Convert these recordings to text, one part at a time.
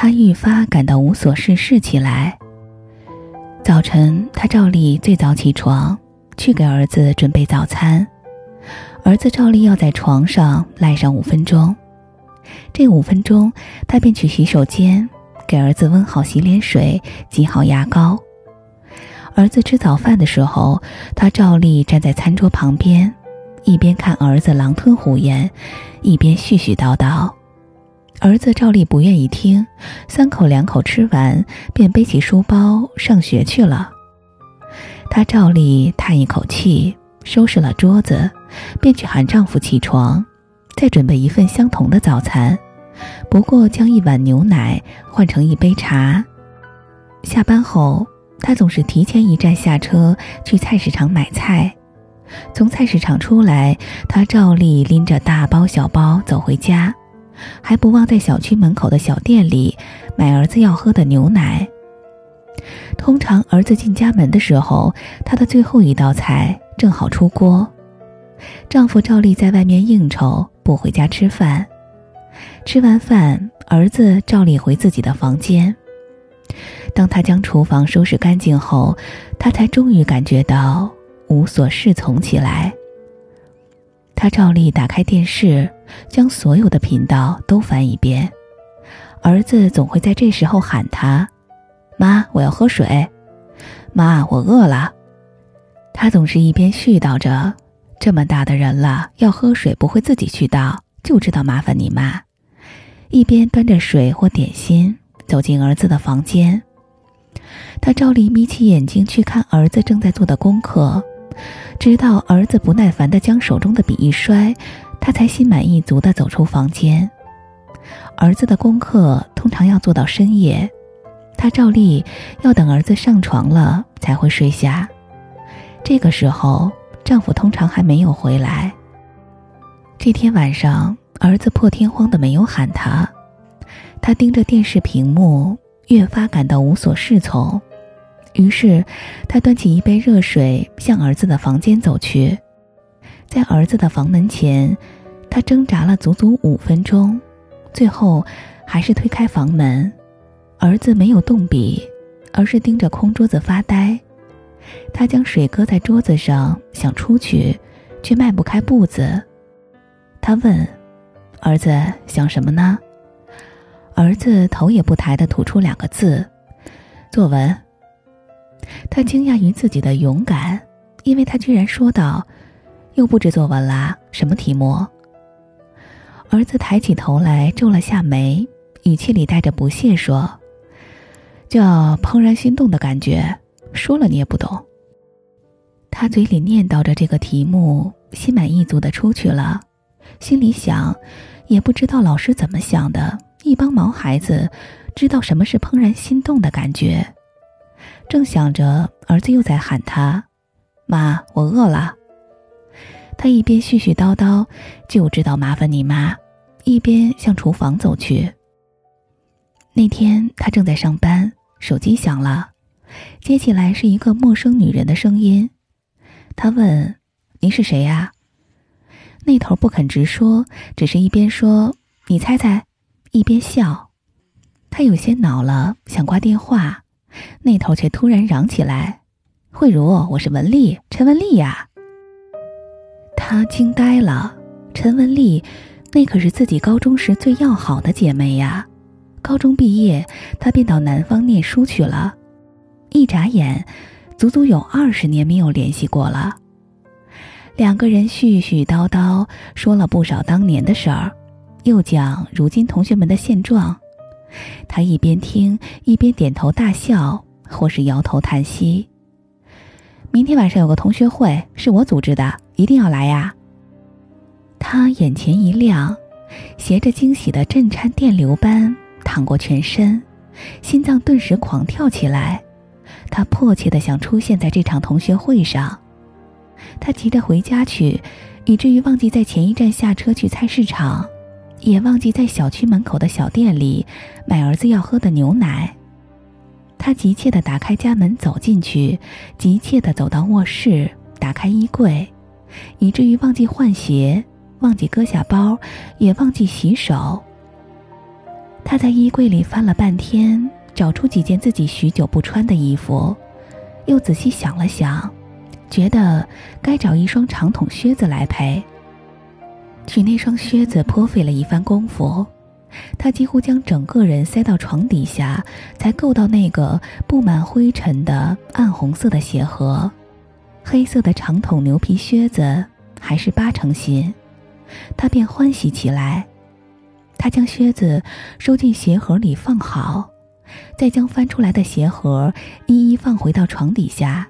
他愈发感到无所事事起来。早晨，他照例最早起床，去给儿子准备早餐。儿子照例要在床上赖上五分钟，这五分钟，他便去洗手间，给儿子温好洗脸水，挤好牙膏。儿子吃早饭的时候，他照例站在餐桌旁边，一边看儿子狼吞虎咽，一边絮絮叨叨。儿子照例不愿意听，三口两口吃完，便背起书包上学去了。她照例叹一口气，收拾了桌子，便去喊丈夫起床，再准备一份相同的早餐，不过将一碗牛奶换成一杯茶。下班后。他总是提前一站下车去菜市场买菜，从菜市场出来，他照例拎着大包小包走回家，还不忘在小区门口的小店里买儿子要喝的牛奶。通常儿子进家门的时候，他的最后一道菜正好出锅。丈夫照例在外面应酬，不回家吃饭。吃完饭，儿子照例回自己的房间。当他将厨房收拾干净后，他才终于感觉到无所适从起来。他照例打开电视，将所有的频道都翻一遍。儿子总会在这时候喊他：“妈，我要喝水。”“妈，我饿了。”他总是一边絮叨着：“这么大的人了，要喝水不会自己去倒，就知道麻烦你妈。”一边端着水或点心。走进儿子的房间，他照例眯起眼睛去看儿子正在做的功课，直到儿子不耐烦地将手中的笔一摔，他才心满意足地走出房间。儿子的功课通常要做到深夜，他照例要等儿子上床了才会睡下。这个时候，丈夫通常还没有回来。这天晚上，儿子破天荒的没有喊他。他盯着电视屏幕，越发感到无所适从。于是，他端起一杯热水，向儿子的房间走去。在儿子的房门前，他挣扎了足足五分钟，最后还是推开房门。儿子没有动笔，而是盯着空桌子发呆。他将水搁在桌子上，想出去，却迈不开步子。他问：“儿子，想什么呢？”儿子头也不抬地吐出两个字：“作文。”他惊讶于自己的勇敢，因为他居然说道：“又布置作文啦？什么题目？”儿子抬起头来，皱了下眉，语气里带着不屑说：“叫怦然心动的感觉，说了你也不懂。”他嘴里念叨着这个题目，心满意足地出去了，心里想：也不知道老师怎么想的。一帮毛孩子，知道什么是怦然心动的感觉。正想着，儿子又在喊他：“妈，我饿了。”他一边絮絮叨叨，就知道麻烦你妈，一边向厨房走去。那天他正在上班，手机响了，接起来是一个陌生女人的声音。他问：“您是谁呀？”那头不肯直说，只是一边说：“你猜猜。”一边笑，他有些恼了，想挂电话，那头却突然嚷起来：“慧茹，我是文丽，陈文丽呀！”他惊呆了，陈文丽，那可是自己高中时最要好的姐妹呀。高中毕业，她便到南方念书去了，一眨眼，足足有二十年没有联系过了。两个人絮絮叨叨说了不少当年的事儿。又讲如今同学们的现状，他一边听一边点头大笑，或是摇头叹息。明天晚上有个同学会，是我组织的，一定要来呀！他眼前一亮，携着惊喜的震颤电流般淌过全身，心脏顿时狂跳起来。他迫切的想出现在这场同学会上，他急着回家去，以至于忘记在前一站下车去菜市场。也忘记在小区门口的小店里买儿子要喝的牛奶。他急切地打开家门走进去，急切地走到卧室，打开衣柜，以至于忘记换鞋，忘记搁下包，也忘记洗手。他在衣柜里翻了半天，找出几件自己许久不穿的衣服，又仔细想了想，觉得该找一双长筒靴子来配。取那双靴子颇费了一番功夫。他几乎将整个人塞到床底下，才够到那个布满灰尘的暗红色的鞋盒。黑色的长筒牛皮靴子还是八成新，他便欢喜起来。他将靴子收进鞋盒里放好，再将翻出来的鞋盒一一放回到床底下。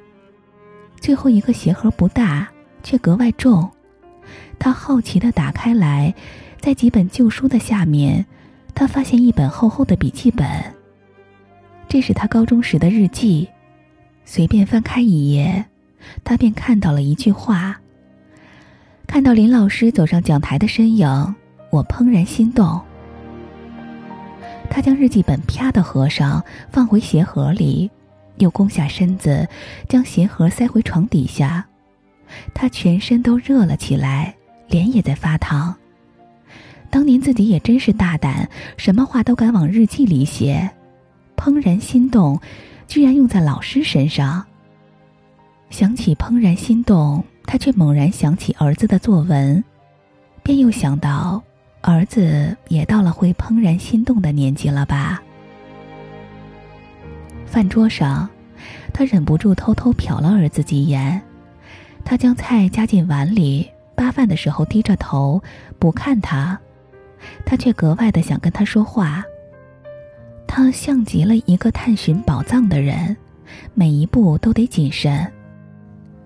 最后一个鞋盒不大，却格外重。他好奇地打开来。在几本旧书的下面，他发现一本厚厚的笔记本。这是他高中时的日记。随便翻开一页，他便看到了一句话：“看到林老师走上讲台的身影，我怦然心动。”他将日记本啪的合上，放回鞋盒里，又弓下身子，将鞋盒塞回床底下。他全身都热了起来，脸也在发烫。当年自己也真是大胆，什么话都敢往日记里写，怦然心动，居然用在老师身上。想起怦然心动，他却猛然想起儿子的作文，便又想到儿子也到了会怦然心动的年纪了吧。饭桌上，他忍不住偷偷瞟了儿子几眼，他将菜夹进碗里，扒饭的时候低着头不看他。他却格外的想跟他说话。他像极了一个探寻宝藏的人，每一步都得谨慎。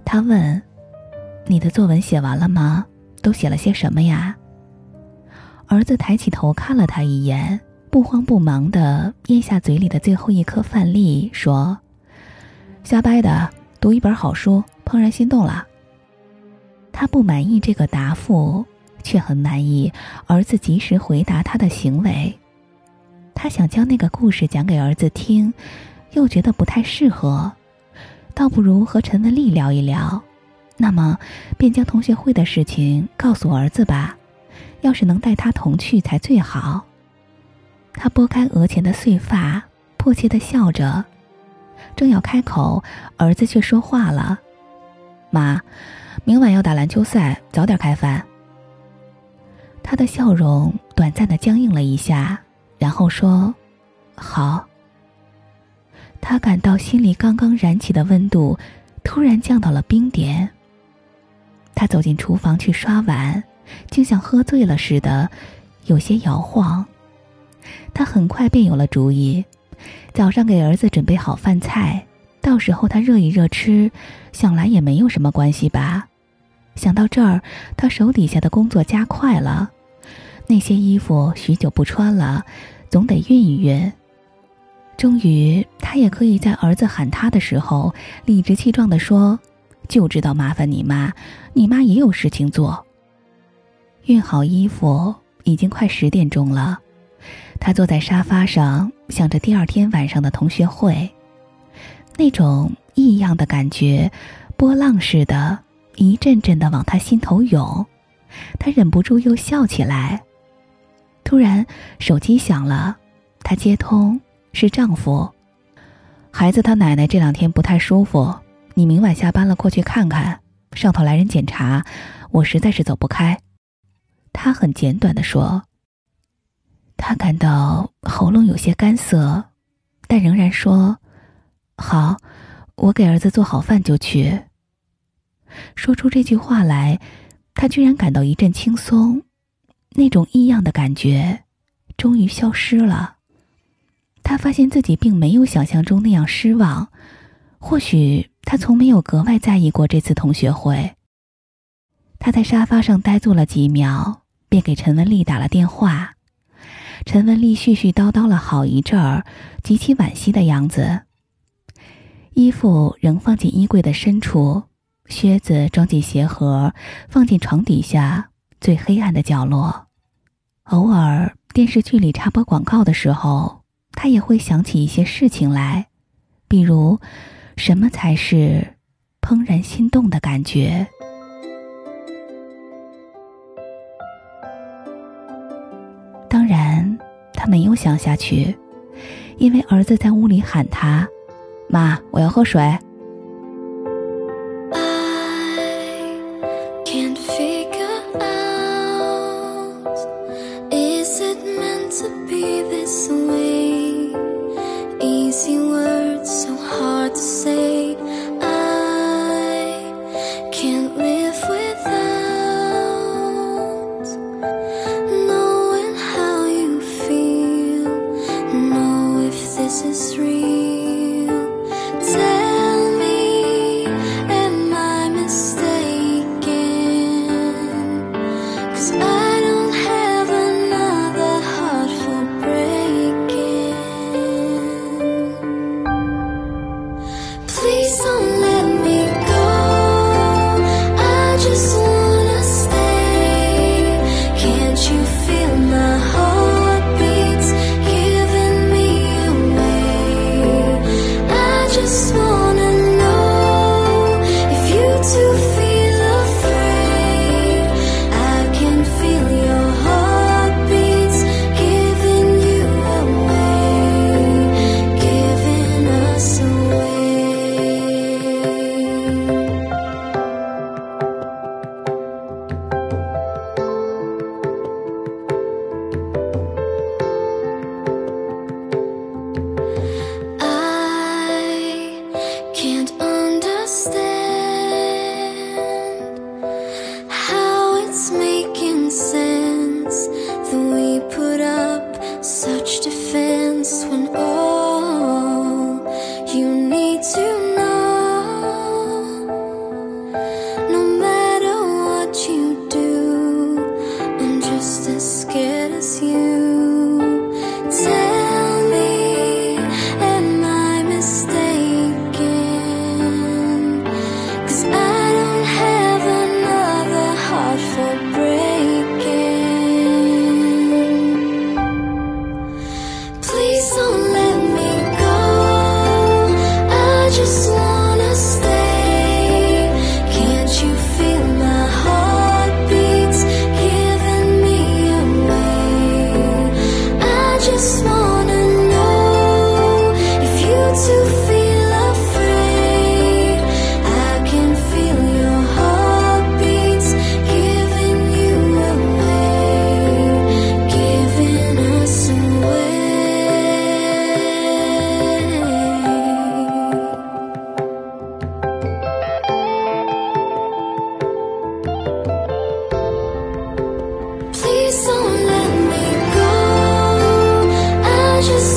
他问：“你的作文写完了吗？都写了些什么呀？”儿子抬起头看了他一眼，不慌不忙的咽下嘴里的最后一颗饭粒，说：“瞎掰的，读一本好书，怦然心动了。”他不满意这个答复。却很满意儿子及时回答他的行为。他想将那个故事讲给儿子听，又觉得不太适合，倒不如和陈文丽聊一聊。那么，便将同学会的事情告诉儿子吧。要是能带他同去才最好。他拨开额前的碎发，迫切的笑着，正要开口，儿子却说话了：“妈，明晚要打篮球赛，早点开饭。”他的笑容短暂的僵硬了一下，然后说：“好。”他感到心里刚刚燃起的温度，突然降到了冰点。他走进厨房去刷碗，竟像喝醉了似的，有些摇晃。他很快便有了主意：早上给儿子准备好饭菜，到时候他热一热吃，想来也没有什么关系吧。想到这儿，他手底下的工作加快了。那些衣服许久不穿了，总得熨一熨。终于，他也可以在儿子喊他的时候，理直气壮地说：“就知道麻烦你妈，你妈也有事情做。”熨好衣服，已经快十点钟了。他坐在沙发上，想着第二天晚上的同学会，那种异样的感觉，波浪似的。一阵阵的往他心头涌，他忍不住又笑起来。突然，手机响了，他接通，是丈夫。孩子他奶奶这两天不太舒服，你明晚下班了过去看看。上头来人检查，我实在是走不开。他很简短的说。他感到喉咙有些干涩，但仍然说：“好，我给儿子做好饭就去。”说出这句话来，他居然感到一阵轻松，那种异样的感觉终于消失了。他发现自己并没有想象中那样失望，或许他从没有格外在意过这次同学会。他在沙发上呆坐了几秒，便给陈文丽打了电话。陈文丽絮絮叨叨了好一阵儿，极其惋惜的样子。衣服仍放进衣柜的深处。靴子装进鞋盒，放进床底下最黑暗的角落。偶尔电视剧里插播广告的时候，他也会想起一些事情来，比如，什么才是怦然心动的感觉？当然，他。没有想下去，因为儿子在屋里喊他：“妈，我要喝水。” just